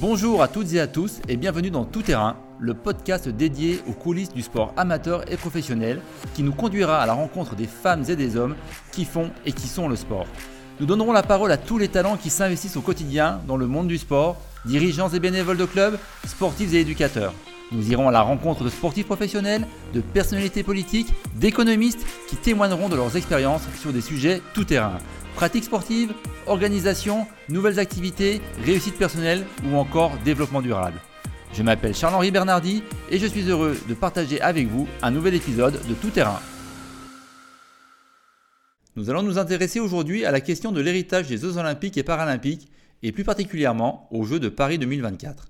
Bonjour à toutes et à tous et bienvenue dans Tout Terrain, le podcast dédié aux coulisses du sport amateur et professionnel qui nous conduira à la rencontre des femmes et des hommes qui font et qui sont le sport. Nous donnerons la parole à tous les talents qui s'investissent au quotidien dans le monde du sport, dirigeants et bénévoles de clubs, sportifs et éducateurs. Nous irons à la rencontre de sportifs professionnels, de personnalités politiques, d'économistes qui témoigneront de leurs expériences sur des sujets tout terrain. Pratique sportive, organisation, nouvelles activités, réussite personnelle ou encore développement durable. Je m'appelle Charles-Henri Bernardi et je suis heureux de partager avec vous un nouvel épisode de Tout Terrain. Nous allons nous intéresser aujourd'hui à la question de l'héritage des Jeux olympiques et paralympiques et plus particulièrement aux Jeux de Paris 2024.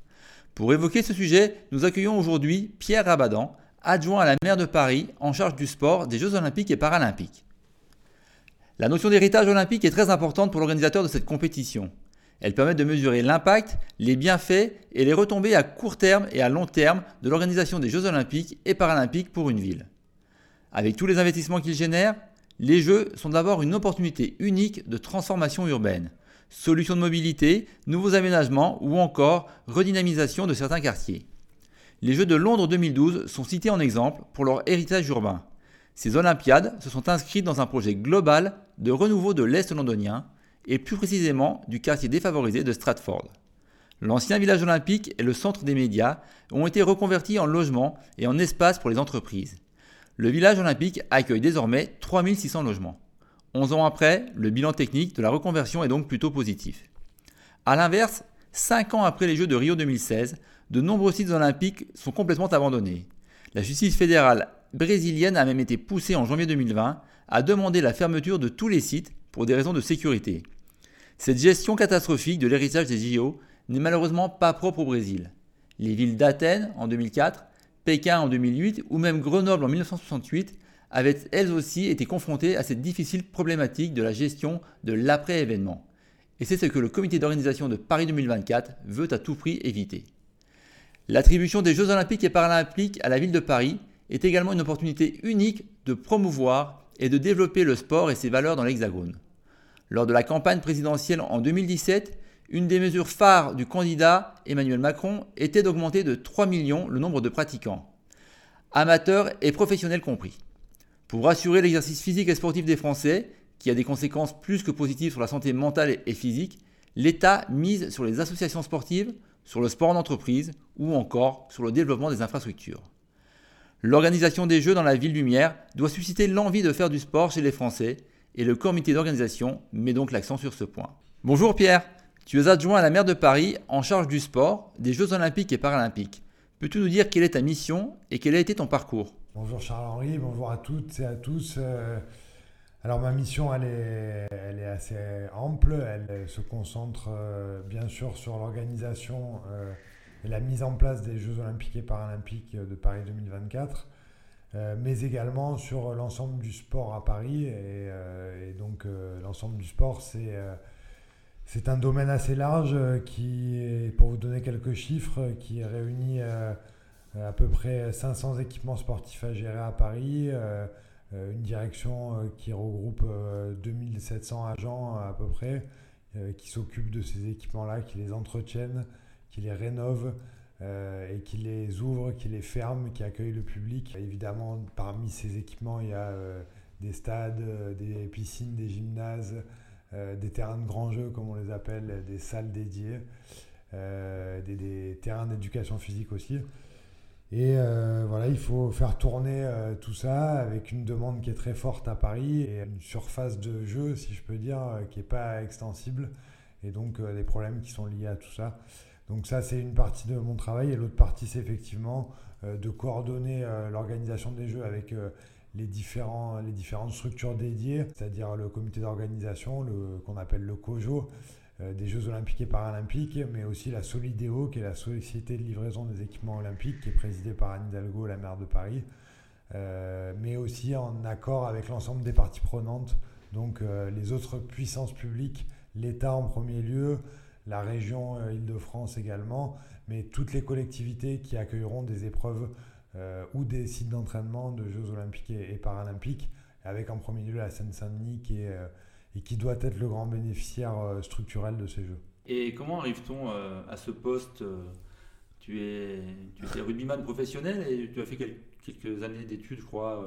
Pour évoquer ce sujet, nous accueillons aujourd'hui Pierre Rabadan, adjoint à la maire de Paris en charge du sport des Jeux olympiques et paralympiques. La notion d'héritage olympique est très importante pour l'organisateur de cette compétition. Elle permet de mesurer l'impact, les bienfaits et les retombées à court terme et à long terme de l'organisation des Jeux olympiques et paralympiques pour une ville. Avec tous les investissements qu'ils génèrent, les Jeux sont d'abord une opportunité unique de transformation urbaine, solutions de mobilité, nouveaux aménagements ou encore redynamisation de certains quartiers. Les Jeux de Londres 2012 sont cités en exemple pour leur héritage urbain. Ces Olympiades se sont inscrites dans un projet global de renouveau de l'Est londonien et plus précisément du quartier défavorisé de Stratford. L'ancien village olympique et le centre des médias ont été reconvertis en logements et en espaces pour les entreprises. Le village olympique accueille désormais 3600 logements. 11 ans après, le bilan technique de la reconversion est donc plutôt positif. A l'inverse, 5 ans après les Jeux de Rio 2016, de nombreux sites olympiques sont complètement abandonnés. La justice fédérale brésilienne a même été poussée en janvier 2020 à demander la fermeture de tous les sites pour des raisons de sécurité. Cette gestion catastrophique de l'héritage des JO n'est malheureusement pas propre au Brésil. Les villes d'Athènes en 2004, Pékin en 2008 ou même Grenoble en 1968 avaient elles aussi été confrontées à cette difficile problématique de la gestion de l'après-événement. Et c'est ce que le comité d'organisation de Paris 2024 veut à tout prix éviter. L'attribution des Jeux olympiques et paralympiques à la ville de Paris est également une opportunité unique de promouvoir et de développer le sport et ses valeurs dans l'Hexagone. Lors de la campagne présidentielle en 2017, une des mesures phares du candidat Emmanuel Macron était d'augmenter de 3 millions le nombre de pratiquants, amateurs et professionnels compris. Pour assurer l'exercice physique et sportif des Français, qui a des conséquences plus que positives sur la santé mentale et physique, l'État mise sur les associations sportives, sur le sport en entreprise ou encore sur le développement des infrastructures. L'organisation des Jeux dans la ville lumière doit susciter l'envie de faire du sport chez les Français et le comité d'organisation met donc l'accent sur ce point. Bonjour Pierre, tu es adjoint à la maire de Paris en charge du sport, des Jeux olympiques et paralympiques. Peux-tu nous dire quelle est ta mission et quel a été ton parcours? Bonjour Charles-Henri, bonjour à toutes et à tous. Euh, alors ma mission, elle est, elle est assez ample, elle se concentre euh, bien sûr sur l'organisation euh, et la mise en place des Jeux olympiques et paralympiques de Paris 2024, euh, mais également sur l'ensemble du sport à Paris. Et, donc l'ensemble du sport, c'est c'est un domaine assez large qui, pour vous donner quelques chiffres, qui réunit à peu près 500 équipements sportifs à gérer à Paris, une direction qui regroupe 2700 agents à peu près, qui s'occupent de ces équipements-là, qui les entretiennent, qui les rénove euh, et qui les ouvre, qui les ferme, qui accueille le public. Évidemment, parmi ces équipements, il y a euh, des stades, euh, des piscines, des gymnases, des terrains de grands jeux, comme on les appelle, des salles dédiées, des, terrains d'éducation physique aussi. Et voilà, il faut faire tourner tout ça avec une demande qui est très forte à Paris et une surface de jeu, si je peux dire, qui n'est pas extensible. Et donc, des problèmes qui sont liés à tout ça. Donc ça, c'est une partie de mon travail. Et l'autre partie, c'est effectivement euh, de coordonner euh, l'organisation des jeux avec euh, les, différents, les différentes structures dédiées, c'est-à-dire le comité d'organisation, qu'on appelle le COJO, des Jeux olympiques et paralympiques, mais aussi la Solidéo, qui est la société de livraison des équipements olympiques, qui est présidée par Anne Hidalgo, la maire de Paris, mais aussi en accord avec l'ensemble des parties prenantes, donc les autres puissances publiques, l'État en premier lieu, la région euh, Île-de-France également, mais toutes les collectivités qui accueilleront des épreuves euh, ou des sites d'entraînement de Jeux olympiques et, paralympiques, avec en premier lieu la Seine-Saint-Denis qui, euh, et qui doit être le grand bénéficiaire structurel de ces Jeux. Et comment arrive-t-on à ce poste tu, es, tu étais rugbyman professionnel et tu as fait quelques années d'études, je crois,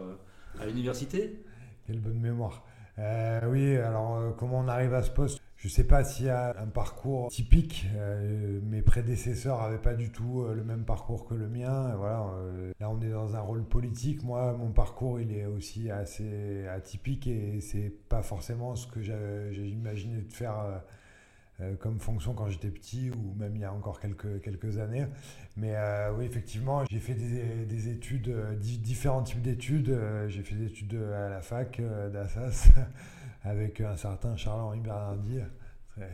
à l'université? Quelle bonne mémoire. oui, alors comment on arrive à ce poste? Je ne sais pas s'il y a un parcours typique. Euh, mes prédécesseurs n'avaient pas du tout euh, le même parcours que le mien. Voilà, euh, là, on est dans un rôle politique. Moi, mon parcours, il est aussi assez atypique et c'est pas forcément ce que j'ai imaginé de faire comme fonction quand j'étais petit ou même il y a encore quelques, quelques années. Mais oui, effectivement, j'ai fait des, des études, différents types d'études. j'ai fait des études à la fac d'Assas. avec un certain Charles-Henri Bernardi.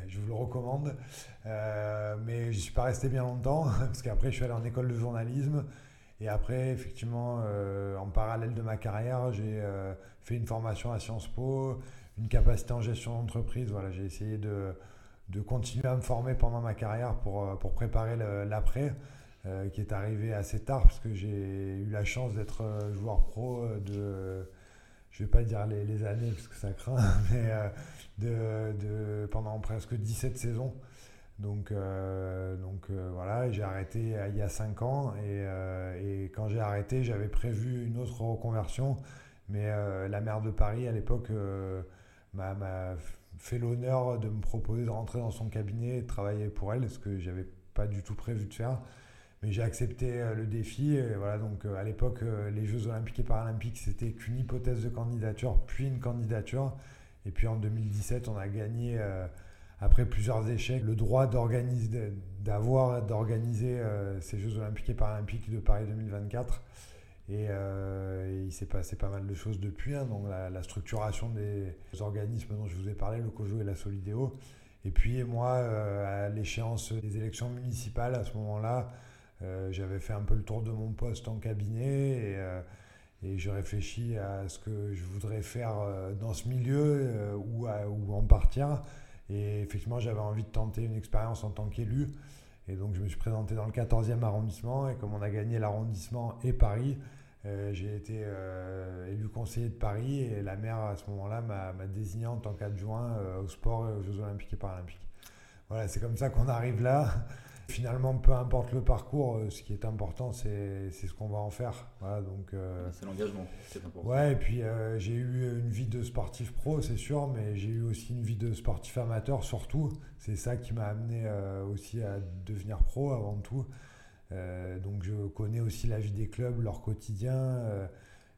Je vous le recommande. Euh, mais je n'y suis pas resté bien longtemps, parce qu'après, je suis allé en école de journalisme. Et après, effectivement, euh, en parallèle de ma carrière, j'ai euh, fait une formation à Sciences Po, une capacité en gestion d'entreprise. Voilà, j'ai essayé de, de, continuer à me former pendant ma carrière pour, pour préparer l'après, qui est arrivé assez tard, parce que j'ai eu la chance d'être joueur pro de je vais pas dire les, années parce que ça craint, mais euh, de, pendant presque 17 saisons. Donc, euh, donc euh, voilà, j'ai arrêté il y a 5 ans et, quand j'ai arrêté, j'avais prévu une autre reconversion, mais la maire de Paris à l'époque m'a fait l'honneur de me proposer de rentrer dans son cabinet et de travailler pour elle, ce que j'avais pas du tout prévu de faire. Mais j'ai accepté euh, le défi. Et voilà, donc euh, à l'époque, euh, les Jeux Olympiques et Paralympiques, c'était qu'une hypothèse de candidature, puis une candidature. Et puis en 2017, on a gagné, après plusieurs échecs, le droit d'organiser, d'avoir, d'organiser ces Jeux Olympiques et Paralympiques de Paris 2024. Et, il s'est passé pas mal de choses depuis, hein. donc la, structuration des organismes dont je vous ai parlé, le COJO et la Solidéo. Et puis moi, à l'échéance des élections municipales, à ce moment-là, j'avais fait un peu le tour de mon poste en cabinet et, euh, je réfléchis à ce que je voudrais faire euh, dans ce milieu ou, en partir. Et effectivement, j'avais envie de tenter une expérience en tant qu'élu. Et donc, je me suis présenté dans le 14e arrondissement. Et comme on a gagné l'arrondissement et Paris, j'ai été élu conseiller de Paris. Et la maire, à ce moment-là, m'a désigné en tant qu'adjoint au sport et aux Jeux Olympiques et Paralympiques. Voilà, c'est comme ça qu'on arrive là. Finalement, peu importe le parcours, euh, ce qui est important, c'est ce qu'on va en faire. Voilà, donc. Euh, c'est l'engagement, c'est important. Ouais, et puis euh, j'ai eu une vie de sportif pro, c'est sûr, mais j'ai eu aussi une vie de sportif amateur, surtout. C'est ça qui m'a amené aussi à devenir pro avant tout. donc je connais aussi la vie des clubs, leur quotidien.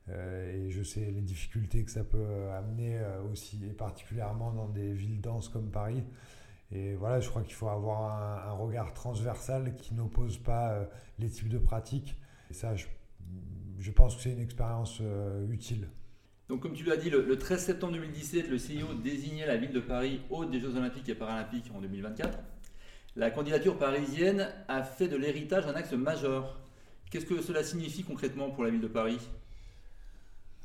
et je sais les difficultés que ça peut amener aussi, et particulièrement dans des villes denses comme Paris. Et voilà, je crois qu'il faut avoir un, regard transversal qui n'oppose pas euh, les types de pratiques. Et ça, je, pense que c'est une expérience euh, utile. Donc, comme tu l'as dit, le, 13 septembre 2017, le CIO désignait la ville de Paris hôte des Jeux Olympiques et Paralympiques en 2024. La candidature parisienne a fait de l'héritage un axe majeur. Qu'est-ce que cela signifie concrètement pour la ville de Paris?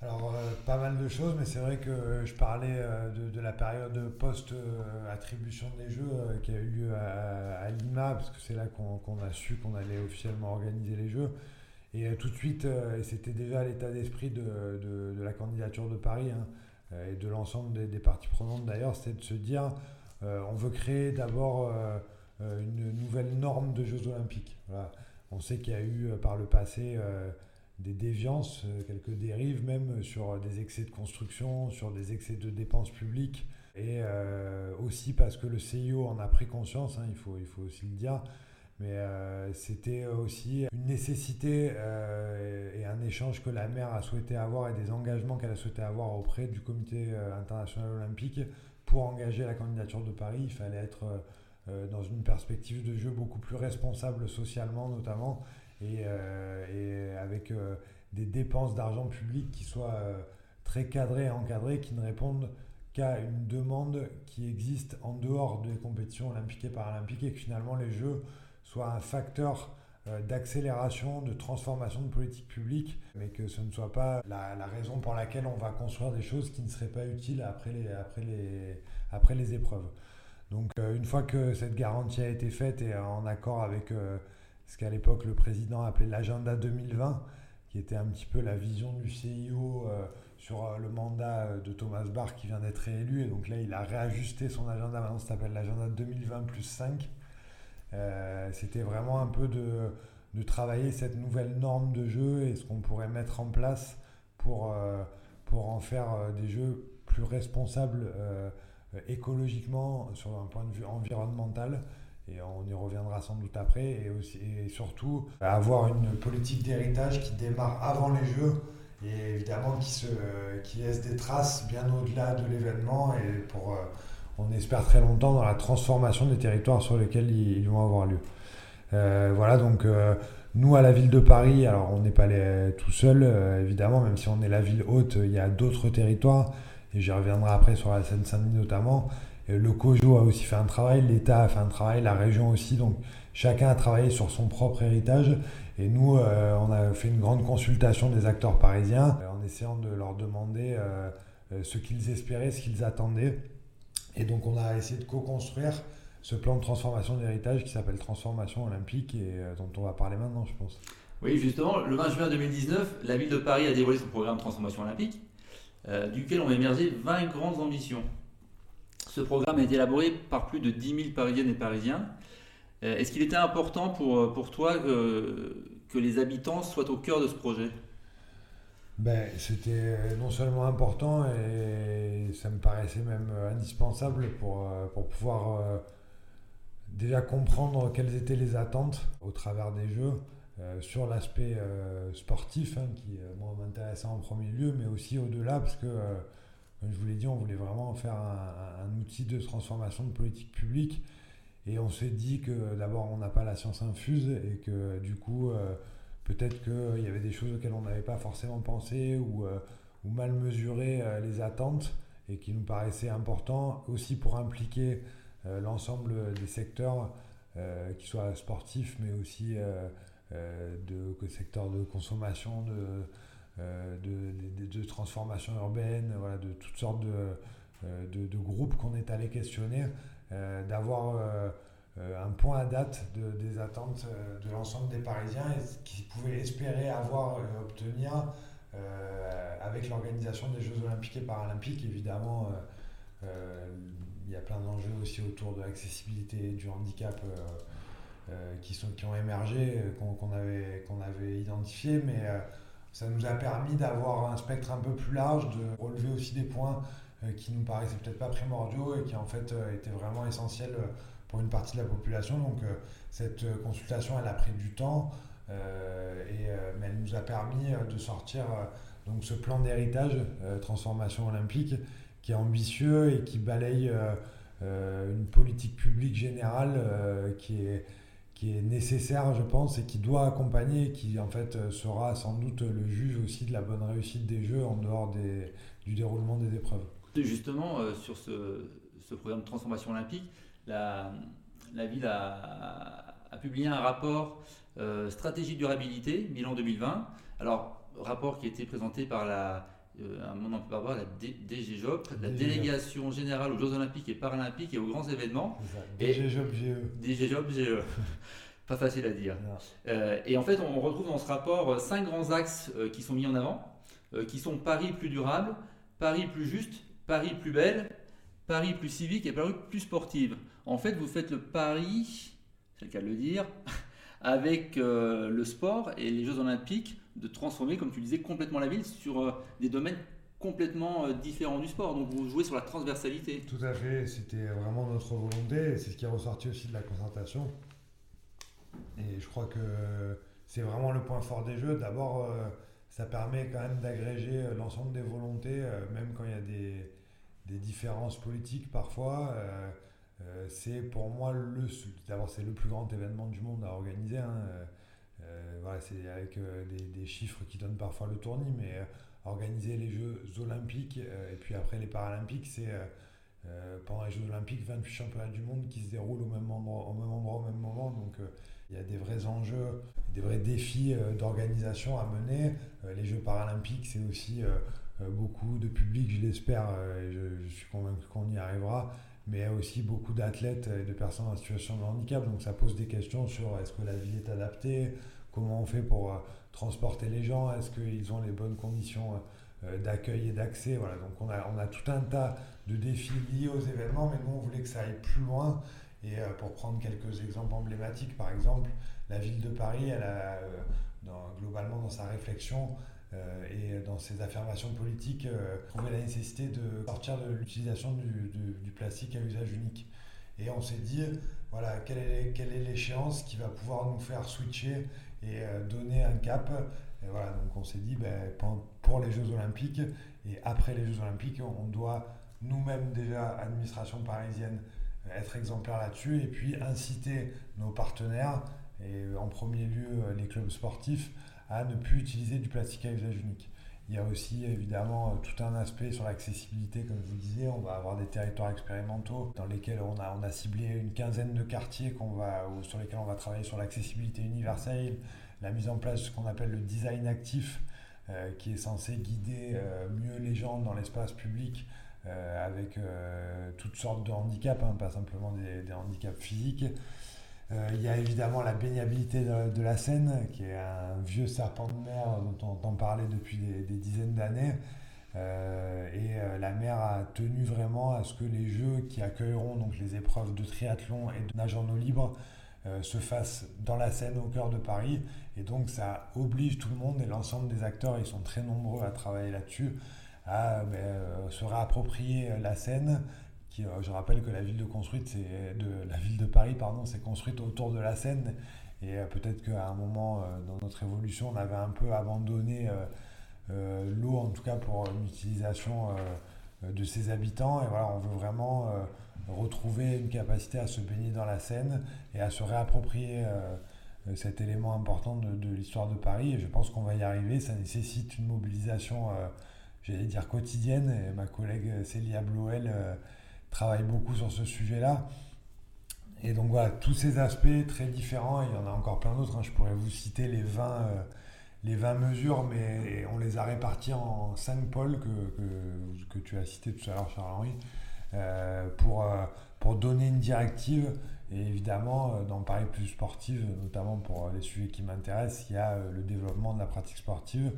Alors, euh, pas mal de choses, mais c'est vrai que je parlais euh, de, la période post-attribution des Jeux euh, qui a eu lieu à, Lima, parce que c'est là qu'on a su qu'on allait officiellement organiser les Jeux. Et tout de suite, c'était déjà l'état d'esprit de, la candidature de Paris hein, et de l'ensemble des, parties prenantes d'ailleurs, c'était de se dire on veut créer d'abord une nouvelle norme de Jeux Olympiques. On sait qu'il y a eu par le passé des déviances, euh, quelques dérives même sur des excès de construction, sur des excès de dépenses publiques, et euh, aussi parce que le CIO en a pris conscience, hein, il, faut, il faut aussi le dire, mais euh, c'était aussi une nécessité et un échange que la maire a souhaité avoir et des engagements qu'elle a souhaité avoir auprès du comité international olympique pour engager la candidature de Paris. Il fallait être dans une perspective de jeu beaucoup plus responsable socialement notamment et, et avec euh, des dépenses d'argent public qui soient euh, très cadrées et encadrées, qui ne répondent qu'à une demande qui existe en dehors des compétitions olympiques et paralympiques et que finalement les Jeux soient un facteur euh, d'accélération, de transformation de politique publique, mais que ce ne soit pas la, la, raison pour laquelle on va construire des choses qui ne seraient pas utiles après les, après les, après les épreuves. Donc une fois que cette garantie a été faite et en accord avec ce qu'à l'époque le président appelait l'agenda 2020, qui était un petit peu la vision du CIO euh, sur le mandat de Thomas Barr qui vient d'être réélu. Et donc là, il a réajusté son agenda. Maintenant, ça s'appelle l'agenda 2020 plus 5. C'était vraiment un peu de, de, travailler cette nouvelle norme de jeu et ce qu'on pourrait mettre en place pour, pour en faire des jeux plus responsables écologiquement sur un point de vue environnemental et on y reviendra sans doute après, et, aussi, et surtout avoir une politique d'héritage qui démarre avant les Jeux et évidemment qui, se, qui laisse des traces bien au-delà de l'événement et pour, euh, on espère très longtemps, dans la transformation des territoires sur lesquels ils, vont avoir lieu. Euh, voilà, donc euh, nous à la ville de Paris, alors on n'est pas les, tout seul, évidemment, même si on est la ville haute, il y a d'autres territoires, et j'y reviendrai après sur la Seine-Saint-Denis notamment, le COJO a aussi fait un travail, l'État a fait un travail, la région aussi. Donc chacun a travaillé sur son propre héritage. Et nous, euh, on a fait une grande consultation des acteurs parisiens euh, en essayant de leur demander euh, ce qu'ils espéraient, ce qu'ils attendaient. Et donc on a essayé de co-construire ce plan de transformation d'héritage qui s'appelle Transformation Olympique et dont on va parler maintenant, je pense. Oui, justement, le 20 juin 2019, la ville de Paris a dévoilé son programme transformation olympique, duquel ont émergé 20 grandes ambitions. Ce programme a été élaboré par plus de 10 000 Parisiennes et Parisiens. Euh, est-ce qu'il était important pour, euh, pour toi que, que les habitants soient au cœur de ce projet? Ben, C'était non seulement important, et ça me paraissait même indispensable pour, pour pouvoir euh, déjà comprendre quelles étaient les attentes au travers des Jeux. sur l'aspect sportif, hein, qui moi m'intéressait en premier lieu, mais aussi au-delà, parce que je vous l'ai dit, on voulait vraiment faire un, outil de transformation de politique publique. Et on s'est dit que d'abord, on n'a pas la science infuse et que du coup, euh, peut-être qu'il y avait des choses auxquelles on n'avait pas forcément pensé ou, euh, mal mesuré euh, les attentes et qui nous paraissaient importants aussi pour impliquer l'ensemble des secteurs, qui soient sportifs, mais aussi de secteurs de consommation, de euh, de, de, transformation urbaine, voilà, de toutes sortes de, euh, de groupes qu'on est allé questionner, euh, d'avoir un point à date des attentes de l'ensemble des Parisiens et qu'ils pouvaient espérer avoir obtenir avec l'organisation des Jeux Olympiques et Paralympiques. Évidemment, il y a plein d'enjeux aussi autour de l'accessibilité du handicap qui, sont, qui ont émergé, qu'on avait, qu'on avait identifié, mais ça nous a permis d'avoir un spectre un peu plus large, de relever aussi des points euh, qui nous paraissaient peut-être pas primordiaux et qui en fait euh, étaient vraiment essentiels euh, pour une partie de la population. Donc cette consultation, elle a pris du temps, et, mais elle nous a permis de sortir donc ce plan d'héritage transformation olympique qui est ambitieux et qui balaye une politique publique générale qui est qui est nécessaire, je pense, et qui doit accompagner, qui en fait euh, sera sans doute le juge aussi de la bonne réussite des Jeux en dehors des, du déroulement des épreuves. Justement, euh, sur ce, ce, programme de transformation olympique, la, la ville a, publié un rapport euh, stratégie durabilité, bilan 2020. Alors, rapport qui a été présenté par la, euh, un moment peut avoir la DGJOP, la Délégation Générale aux Jeux Olympiques et Paralympiques et aux grands événements. DGJOP GE. DGJOP GE. Pas facile à dire. Euh, et en fait, on retrouve dans ce rapport euh, cinq grands axes qui sont mis en avant, qui sont Paris plus durable, Paris plus juste, Paris plus belle, Paris plus civique et Paris plus sportive. En fait, vous faites le pari, c'est le cas de le dire, avec le sport et les Jeux Olympiques de transformer, comme tu disais, complètement la ville sur euh, des domaines complètement euh, différents du sport. Donc vous jouez sur la transversalité. Tout à fait, c'était vraiment notre volonté, c'est ce qui est ressorti aussi de la concertation. Et je crois que c'est vraiment le point fort des jeux. D'abord, euh, ça permet quand même d'agréger l'ensemble des volontés, même quand il y a des, des différences politiques parfois. c'est pour moi le, d'abord c'est le plus grand événement du monde à organiser. Hein, voilà, c'est avec euh, des, chiffres qui donnent parfois le tournis, mais euh, organiser les Jeux olympiques et puis après les paralympiques, c'est pendant les Jeux olympiques 28 championnats du monde qui se déroulent au même endroit, au même, endroit, au même moment. Donc il y a des vrais enjeux, des vrais défis d'organisation à mener. les Jeux paralympiques, c'est aussi beaucoup de public, je l'espère, je, je, suis convaincu qu'on y arrivera mais il y a aussi beaucoup d'athlètes et de personnes en situation de handicap. Donc ça pose des questions sur est-ce que la ville est adaptée, comment on fait pour euh, transporter les gens, est-ce qu'ils ont les bonnes conditions d'accueil et d'accès? Voilà. Donc on a, on a tout un tas de défis liés aux événements, mais nous on voulait que ça aille plus loin. Et pour prendre quelques exemples emblématiques, par exemple, la ville de Paris, elle a globalement dans sa réflexion euh, et dans ses affirmations politiques, euh, trouvé la nécessité de sortir de l'utilisation du, plastique à usage unique. Et on s'est dit, voilà, quelle est, quelle est l'échéance qui va pouvoir nous faire switcher et euh, donner un cap. Et voilà, donc on s'est dit, ben, pour les Jeux Olympiques et après les Jeux Olympiques, on doit nous-mêmes déjà, administration parisienne, être exemplaire là-dessus et puis inciter nos partenaires et en premier lieu les clubs sportifs à ne plus utiliser du plastique à usage unique. Il y a aussi évidemment tout un aspect sur l'accessibilité, comme je vous disais. On va avoir des territoires expérimentaux dans lesquels on a, on a ciblé une quinzaine de quartiers qu'on va, sur lesquels on va travailler sur l'accessibilité universelle, la mise en place de ce qu'on appelle le design actif, euh, qui est censé guider euh, mieux les gens dans l'espace public euh, avec toutes sortes de handicaps, hein, pas simplement des handicaps physiques. Euh, il y a évidemment la baignabilité de, la Seine, qui est un vieux serpent de mer dont on entend parler depuis des, dizaines d'années. Euh, et euh, la mer a tenu vraiment à ce que les Jeux qui accueilleront donc les épreuves de triathlon et de nage en eau libre se fassent dans la Seine au cœur de Paris. Et donc ça oblige tout le monde et l'ensemble des acteurs, ils sont très nombreux à travailler là-dessus, à ben, se réapproprier la Seine, euh, je rappelle que la ville de construite, c'est de la ville de Paris, pardon, c'est construite autour de la Seine. Et euh, peut-être qu'à un moment euh, dans notre évolution, on avait un peu abandonné l'eau, en tout cas pour l'utilisation de ses habitants. Et voilà, on veut vraiment retrouver une capacité à se baigner dans la Seine et à se réapproprier cet élément important de, de l'histoire de Paris. Et je pense qu'on va y arriver. Ça nécessite une mobilisation, j'allais dire quotidienne. Et ma collègue Célia Bloel travaille beaucoup sur ce sujet-là. Et donc voilà, tous ces aspects très différents, il y en a encore plein d'autres, hein. je pourrais vous citer les 20, euh, les 20 mesures, mais on les a réparties en 5 pôles que, que, tu as cité tout à l'heure, Charles-Henri, euh, pour, euh, pour donner une directive. Et évidemment, dans Paris Plus Sportive, notamment pour les sujets qui m'intéressent, il y a le développement de la pratique sportive.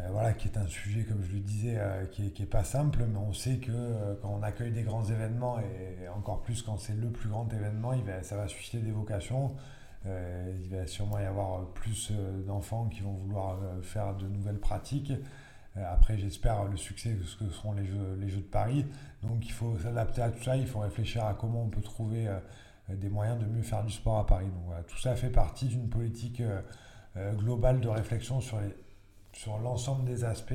Euh, voilà, qui est un sujet, comme je le disais, euh, qui, est, pas simple, mais on sait que euh, quand on accueille des grands événements, et encore plus quand c'est le plus grand événement, il ça va susciter des vocations. il va sûrement y avoir plus d'enfants qui vont vouloir faire de nouvelles pratiques. après, j'espère le succès de ce que seront les jeux, les jeux de Paris. Donc, il faut s'adapter à tout ça, il faut réfléchir à comment on peut trouver des moyens de mieux faire du sport à Paris. Donc, tout ça fait partie d'une politique globale de réflexion sur les sur l'ensemble des aspects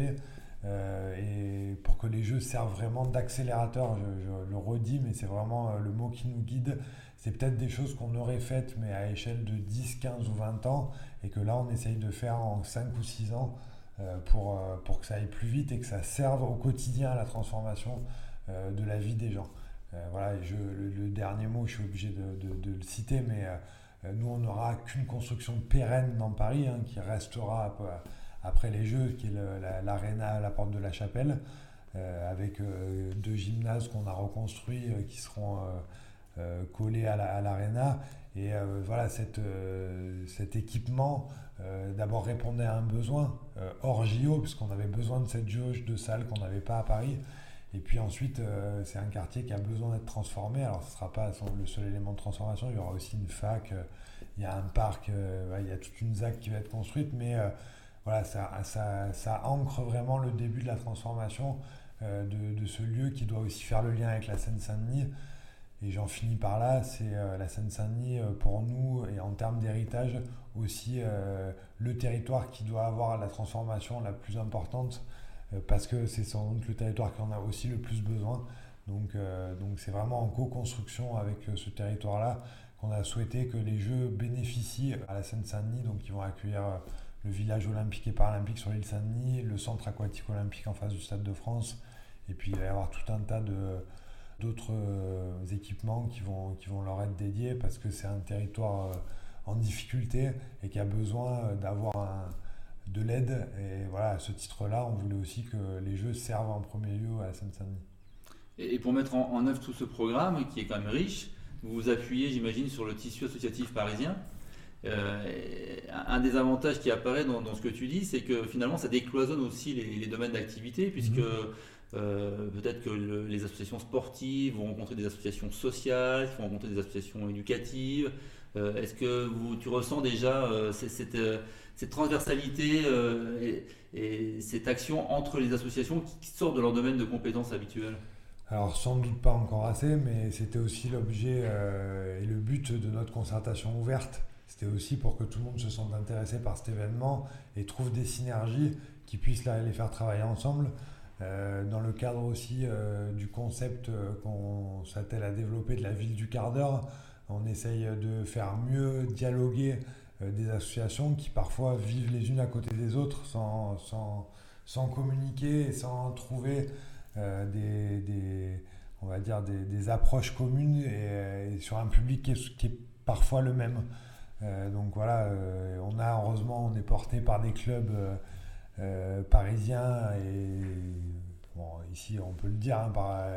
euh, et pour que les jeux servent vraiment d'accélérateur. Je, le redis, mais c'est vraiment euh, le mot qui nous guide. C'est peut-être des choses qu'on aurait faites, mais à échelle de 10, 15 ou 20 ans, et que là, on essaye de faire en 5 ou 6 ans euh, pour, pour que ça aille plus vite et que ça serve au quotidien à la transformation de la vie des gens. voilà, je, le, dernier mot, je suis obligé de, de, le citer, mais nous, on n'aura qu'une construction pérenne dans Paris, hein, qui restera après les Jeux, qui est l'aréna à la porte de la chapelle, euh, avec euh, deux gymnases qu'on a reconstruits euh, qui seront collés à l'aréna. et voilà, cette, cet équipement d'abord répondait à un besoin hors JO, puisqu'on avait besoin de cette jauge de salle qu'on n'avait pas à Paris. Et puis ensuite, c'est un quartier qui a besoin d'être transformé. Alors, ce ne sera pas le seul élément de transformation. Il y aura aussi une fac, il y a un parc, il y a toute une ZAC qui va être construite. Mais voilà, ça, ça, ça, ancre vraiment le début de la transformation euh, de, de, ce lieu qui doit aussi faire le lien avec la Seine-Saint-Denis. Et j'en finis par là, c'est euh, la Seine-Saint-Denis euh, pour nous et en termes d'héritage aussi le territoire qui doit avoir la transformation la plus importante parce que c'est sans doute le territoire qui en a aussi le plus besoin. Donc donc c'est vraiment en co-construction avec ce territoire-là qu'on a souhaité que les Jeux bénéficient à la Seine-Saint-Denis, donc ils vont accueillir le village olympique et paralympique sur l'île Saint-Denis, le centre aquatique olympique en face du Stade de France, et puis il va y avoir tout un tas d'autres euh, équipements qui vont, qui vont leur être dédiés parce que c'est un territoire euh, en difficulté et qui a besoin euh, d'avoir de l'aide. Et voilà, à ce titre-là, on voulait aussi que les Jeux servent en premier lieu à Seine-Saint-Denis. Et pour mettre en, œuvre tout ce programme qui est quand même riche, vous vous appuyez, j'imagine, sur le tissu associatif parisien? Un des avantages qui apparaît dans, ce que tu dis, c'est que finalement ça décloisonne aussi les, domaines d'activité, puisque mhm. peut-être que les associations sportives vont rencontrer des associations sociales, vont rencontrer des associations éducatives. Est-ce que vous, tu ressens déjà cette, cette transversalité euh, et, cette action entre les associations qui sortent de leur domaine de compétences habituelles alors sans doute pas encore assez, mais c'était aussi l'objet euh, et le but de notre concertation ouverte. C'était aussi pour que tout le monde se sente intéressé par cet événement et trouve des synergies qui puissent les faire travailler ensemble. Euh, dans le cadre aussi du concept qu'on s'attelle à développer de la ville du quart d'heure, on essaye de faire mieux dialoguer euh, des associations qui parfois vivent les unes à côté des autres sans, sans, sans communiquer et sans trouver euh, des, des, on va dire des approches communes et, sur un public qui est, qui est parfois le même. Euh, donc voilà, on a heureusement, on est porté par des clubs parisiens et ici on peut le dire, hein, par,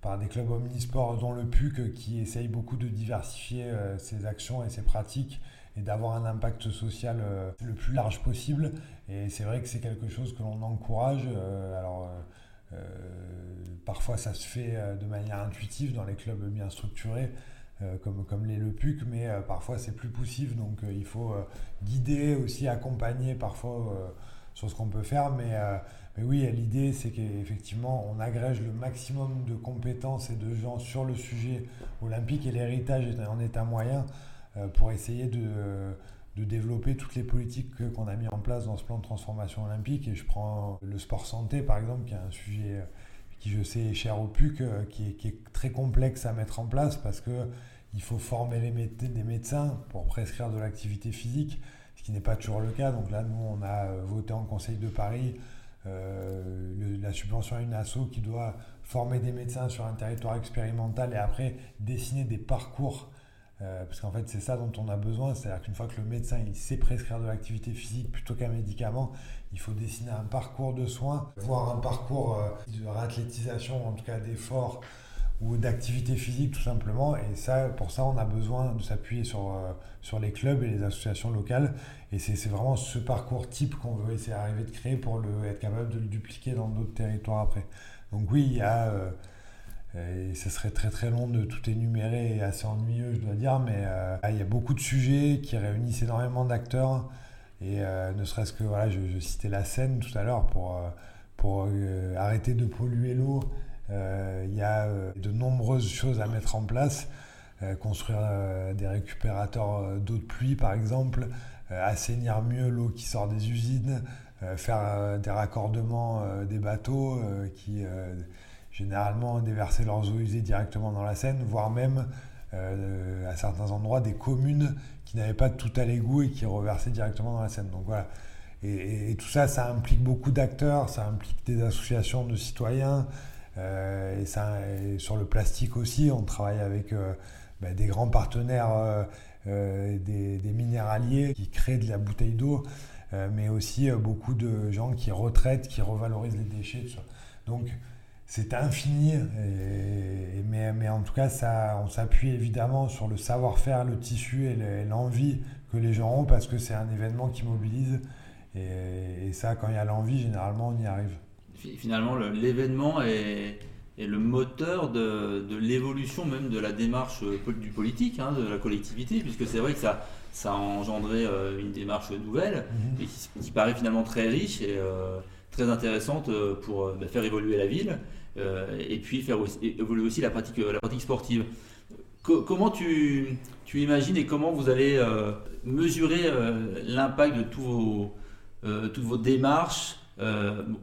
par des clubs omnisports dont le PUC qui essaye beaucoup de diversifier ses actions et ses pratiques et d'avoir un impact social euh, le plus large possible. Et c'est vrai que c'est quelque chose que l'on encourage. Euh, alors, euh, parfois, ça se fait de manière intuitive dans les clubs bien structurés. Comme, comme les Le PUC, mais parfois c'est plus poussif, donc il faut guider, aussi accompagner parfois sur ce qu'on peut faire. Mais, oui, l'idée c'est qu'effectivement on agrège le maximum de compétences et de gens sur le sujet olympique et l'héritage en est un moyen. Euh, pour essayer de, de, développer toutes les politiques qu'on a mis en place dans ce plan de transformation olympique. Et je prends le sport santé, par exemple, qui est un sujet qui, je sais, est cher au PUC, euh, qui est, très complexe à mettre en place parce que il faut former les des médecins pour prescrire de l'activité physique, ce qui n'est pas toujours le cas. Donc là, nous, on a euh, voté en Conseil de Paris la subvention à une asso qui doit former des médecins sur un territoire expérimental et après dessiner des parcours euh, parce qu'en fait, c'est ça dont on a besoin. C'est-à-dire qu'une fois que le médecin il sait prescrire de l'activité physique plutôt qu'un médicament, il faut dessiner un parcours de soins, voire un parcours euh, de réathlétisation, en tout cas d'effort ou d'activité physique tout simplement. Et ça, pour ça, on a besoin de s'appuyer sur, euh, sur les clubs et les associations locales. Et c'est vraiment ce parcours type qu'on veut essayer d'arriver de créer pour être capable de le dupliquer dans d'autres territoires après. Donc oui, il y a et ce serait très très long de tout énumérer et assez ennuyeux, je dois dire, mais euh, il y a beaucoup de sujets qui réunissent énormément d'acteurs. Et euh, ne serait-ce que, voilà, je, citais la Seine tout à l'heure pour, euh, pour arrêter de polluer l'eau. Il y a de nombreuses choses à mettre en place. construire des récupérateurs d'eau de pluie, par exemple, assainir mieux l'eau qui sort des usines, faire des raccordements des bateaux qui généralement déverser leurs eaux usées directement dans la Seine, voire même euh, à certains endroits des communes qui n'avaient pas tout à l'égout et qui reversaient directement dans la Seine. Donc voilà. Et, tout ça, ça implique beaucoup d'acteurs, ça implique des associations de citoyens. Euh, et, ça, sur le plastique aussi, on travaille avec euh, bah, des grands partenaires, des, des, minéraliers qui créent de la bouteille d'eau, mais aussi beaucoup de gens qui retraitent, qui revalorisent les déchets. Donc c'est infini, mais, mais, en tout cas, ça, on s'appuie évidemment sur le savoir-faire, le tissu et l'envie que les gens ont parce que c'est un événement qui mobilise. Et, ça, quand il y a l'envie, généralement, on y arrive. Finalement, l'événement est, le moteur de, l'évolution même de la démarche du politique, hein, de la collectivité, puisque c'est vrai que ça, ça a engendré euh, une démarche nouvelle mhm. et qui, paraît finalement très riche et euh, très intéressante euh, pour bah, faire évoluer la ville. Euh, et puis faire évoluer aussi la pratique, la pratique sportive. comment tu, tu, imagines et comment vous allez euh, mesurer euh, l'impact de tous vos, toutes vos démarches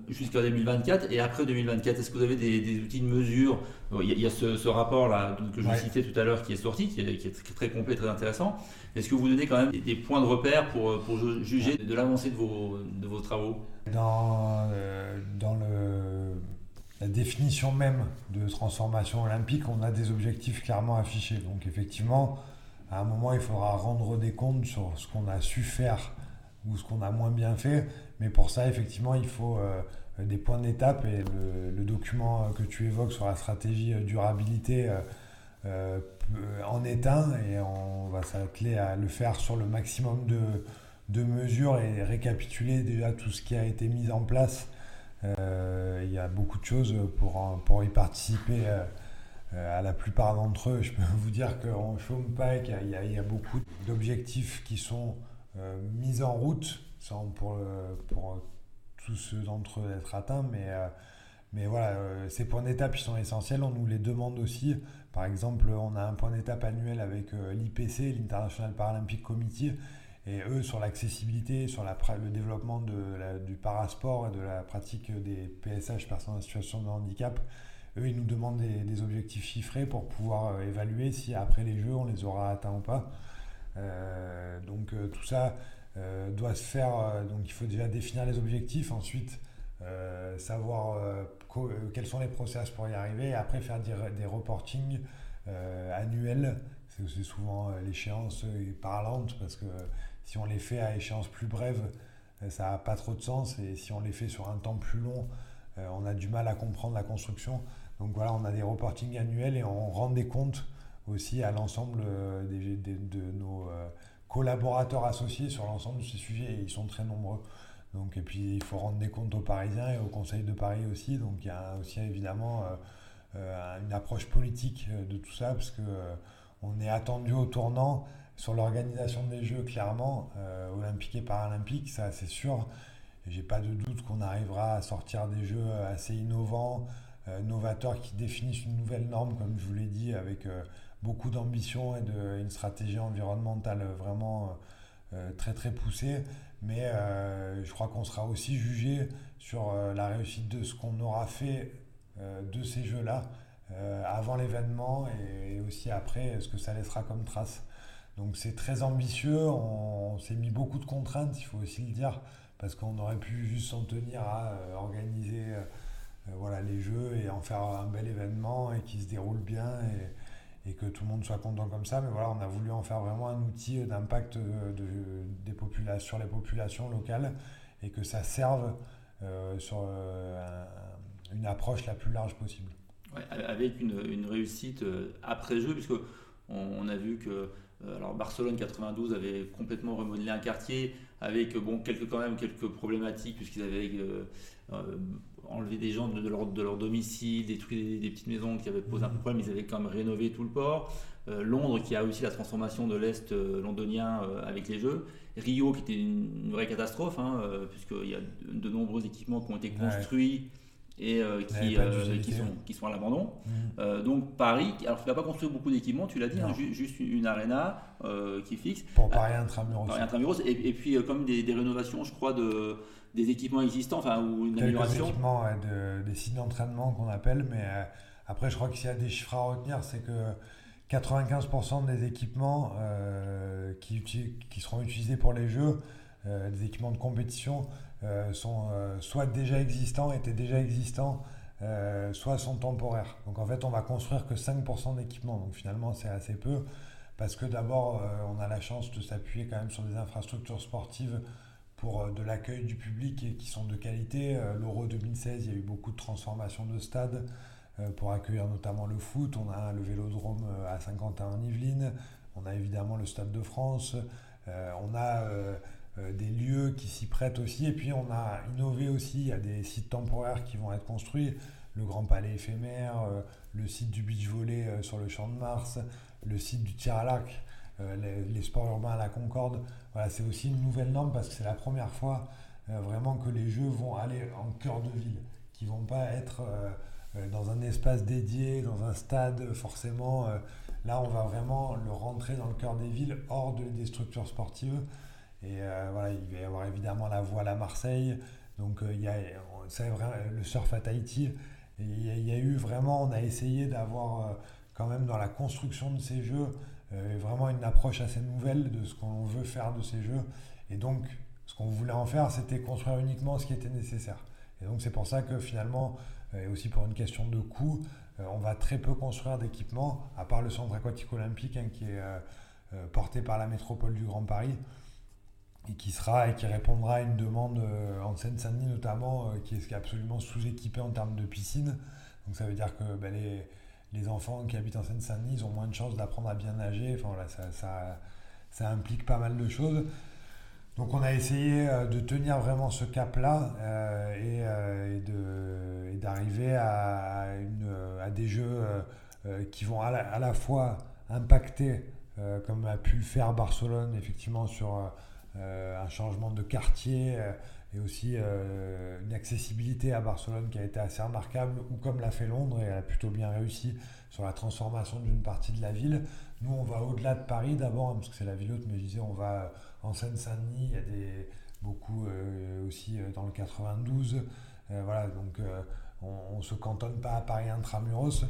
jusqu'à 2024 et après 2024 Est-ce que vous avez des, outils de mesure? Il y a, ce, rapport-là que je citais tout à l'heure qui est sorti, qui est, très complet, très intéressant. Est-ce que vous donnez quand même des, points de repère pour, pour juger de l'avancée de vos, de vos travaux? Dans, dans le la définition même de transformation olympique, on a des objectifs clairement affichés. Donc effectivement, à un moment, il faudra rendre des comptes sur ce qu'on a su faire ou ce qu'on a moins bien fait. Mais pour ça, effectivement, il faut euh, des points d'étape. Et le, document que tu évoques sur la stratégie durabilité euh, en est un. Et on va s'atteler à le faire sur le maximum de, de, mesures et récapituler déjà tout ce qui a été mis en place. Il y a beaucoup de choses pour, pour y participer. à la plupart d'entre eux, je peux vous dire qu'en chôme pas, il y, y a beaucoup d'objectifs qui sont mis en route pour, pour tous ceux d'entre eux être atteints, mais, euh, mais voilà, euh, ces points d'étape qui sont essentiels, on nous les demande aussi. Par exemple, on a un point d'étape annuel avec euh, l'IPC, l'International Paralympic Committee, et eux, sur l'accessibilité, sur le développement du parasport et de la pratique des PSH, personnes en situation de handicap, eux, ils nous demandent des, objectifs chiffrés pour pouvoir évaluer si après les Jeux, on les aura atteints ou pas. donc tout ça, euh, doit se faire. Euh, donc il faut déjà définir les objectifs, ensuite euh, savoir quels sont les process pour y arriver, et après faire des, des reportings annuels. C'est souvent l'échéance parlante parce que si on les fait à échéance plus brève, ça n'a pas trop de sens. Et si on les fait sur un temps plus long, on a du mal à comprendre la construction. Donc voilà, on a des reportings annuels et on rend des comptes aussi à l'ensemble de nos collaborateurs associés sur l'ensemble de ces sujets et ils sont très nombreux. Donc, et puis il faut rendre des comptes aux Parisiens et au Conseil de Paris aussi. Donc il y a aussi évidemment euh, euh, une approche politique euh, de tout ça parce que on est attendu au tournant sur l'organisation des Jeux clairement, olympiques et paralympiques, ça c'est sûr. J'ai pas de doute qu'on arrivera à sortir des Jeux assez innovants, novateurs qui définissent une nouvelle norme comme je vous l'ai dit avec beaucoup d'ambition et de, une stratégie environnementale vraiment euh, très très poussée. Mais euh, je crois qu'on sera aussi jugé sur euh, la réussite de ce qu'on aura fait de ces jeux-là avant l'événement et, aussi après ce que ça laissera comme trace. Donc c'est très ambitieux, on, s'est mis beaucoup de contraintes, il faut aussi le dire, parce qu'on aurait pu juste s'en tenir à organiser voilà, les jeux et en faire un bel événement et qui se déroule bien. Et, que tout le monde soit content comme ça. Mais voilà, on a voulu en faire vraiment un outil d'impact de, des sur les populations locales et que ça serve euh, sur euh, une approche la plus large possible. avec une, réussite euh, après-jeu, puisque on, a vu que alors Barcelone 92 avait complètement remodelé un quartier avec bon quelques quand même quelques problématiques puisqu'ils avaient enlever des gens de, leur, de leur, domicile, des, des, petites maisons qui avaient posé un peu de problème, ils avaient quand même rénové tout le port. Euh, Londres qui a aussi la transformation de l'Est euh, londonien euh, avec les Jeux. Rio qui était une, vraie catastrophe, hein, puisqu'il y a de, nombreux équipements qui ont été construits. Et qui, qui, sont, qui sont à l'abandon. Mmh. donc Paris, alors tu n'as pas construit beaucoup d'équipements, tu l'as dit, hein, juste une arena qui fixe. Pour Paris Intramuros. Paris Intramuros. Et, et puis comme des, des, rénovations, je crois, de, des équipements existants, enfin, ou une amélioration équipements, des sites d'entraînement qu'on appelle, mais euh, après, je crois qu'il y a des chiffres à retenir, c'est que 95% des équipements euh, qui, qui, seront utilisés pour les Jeux, euh, des équipements de compétition, sont soit déjà existants, étaient déjà existants, soit sont temporaires. Donc en fait, on va construire que 5% d'équipements. Donc finalement, c'est assez peu parce que d'abord, on a la chance de s'appuyer quand même sur des infrastructures sportives pour euh, de l'accueil du public et qui sont de qualité. Euh, L'Euro 2016, il y a eu beaucoup de transformations de stades euh, pour accueillir notamment le foot. On a le vélodrome à Saint-Quentin en Yvelines. On a évidemment le Stade de France. on a des lieux qui s'y prêtent aussi. Et puis on a innové aussi. Il y a des sites temporaires qui vont être construits. Le Grand Palais éphémère, le site du beach volley sur le Champ de Mars, le site du tir à l'arc, les, sports urbains à la Concorde. Voilà, c'est aussi une nouvelle norme parce que c'est la première fois euh, vraiment que les jeux vont aller en cœur de ville, qui vont pas être euh, euh, dans un espace dédié, dans un stade forcément. là, on va vraiment le rentrer dans le cœur des villes, hors de, des structures sportives. Et voilà, il va y avoir évidemment la voile à Marseille. Donc il y a le surf à Tahiti. Il y a eu vraiment, on a essayé d'avoir quand même dans la construction de ces jeux euh, vraiment une approche assez nouvelle de ce qu'on veut faire de ces jeux. Et donc, ce qu'on voulait en faire, c'était construire uniquement ce qui était nécessaire. Et donc, c'est pour ça que finalement, euh, et aussi pour une question de coût, euh, on va très peu construire d'équipements, à part le centre aquatique olympique hein, qui est porté par la métropole du Grand Paris et qui sera et qui répondra à une demande en Seine-Saint-Denis notamment, qui est absolument sous-équipé en termes de piscine. Donc ça veut dire que ben, les, les enfants qui habitent en Seine-Saint-Denis, ont moins de chances d'apprendre à bien nager. Enfin voilà, ça, ça, implique pas mal de choses. Donc on a essayé de tenir vraiment ce cap-là et, et d'arriver à, à, des jeux qui vont à la, à la fois impacter, comme a pu faire Barcelone, effectivement, sur un changement de quartier et aussi euh, une accessibilité à Barcelone qui a été assez remarquable, ou comme l'a fait Londres, et elle a plutôt bien réussi sur la transformation d'une partie de la ville. Nous, on va au-delà de Paris d'abord, hein, parce que c'est la ville haute, mais je disais, on va en Seine-Saint-Denis, il y a des, beaucoup euh, aussi euh, dans le 92. voilà, donc on ne se cantonne pas à Paris intramuros,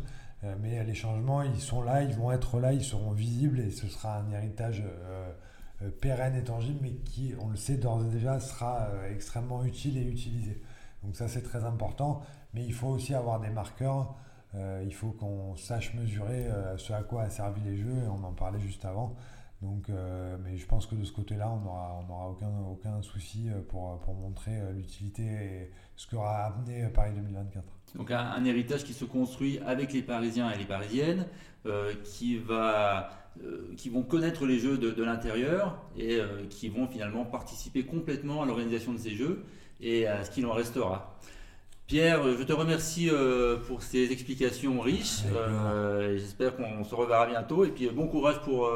mais les changements, ils sont là, ils vont être là, ils seront visibles, et ce sera un héritage euh, pérenne et tangible, mais qui, on le sait d'ores et déjà, sera euh, extrêmement utile et utilisé. Donc ça, c'est très important, mais il faut aussi avoir des marqueurs. Euh, il faut qu'on sache mesurer ce à quoi a servi les jeux, et on en parlait juste avant. Donc, mais je pense que de ce côté-là, on n'aura on aura aucun, aucun souci pour, pour montrer l'utilité et ce qu'aura amené Paris 2024. Donc un, un, héritage qui se construit avec les Parisiens et les Parisiennes, qui va euh, qui vont connaître les jeux de, l'intérieur et euh, qui vont finalement participer complètement à l'organisation de ces jeux et à ce qu'il en restera. Pierre, je te remercie euh, pour ces explications riches. J'espère qu'on se reverra bientôt. Et puis bon courage pour,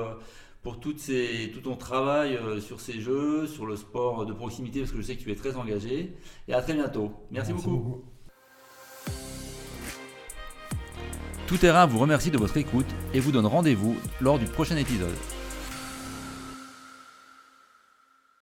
pour toutes ces, tout ton travail sur ces jeux, sur le sport de proximité, parce que je sais que tu es très engagé. Et à très bientôt. Merci, beaucoup. Tout Terrain vous remercie de votre écoute et vous donne rendez-vous lors du prochain épisode.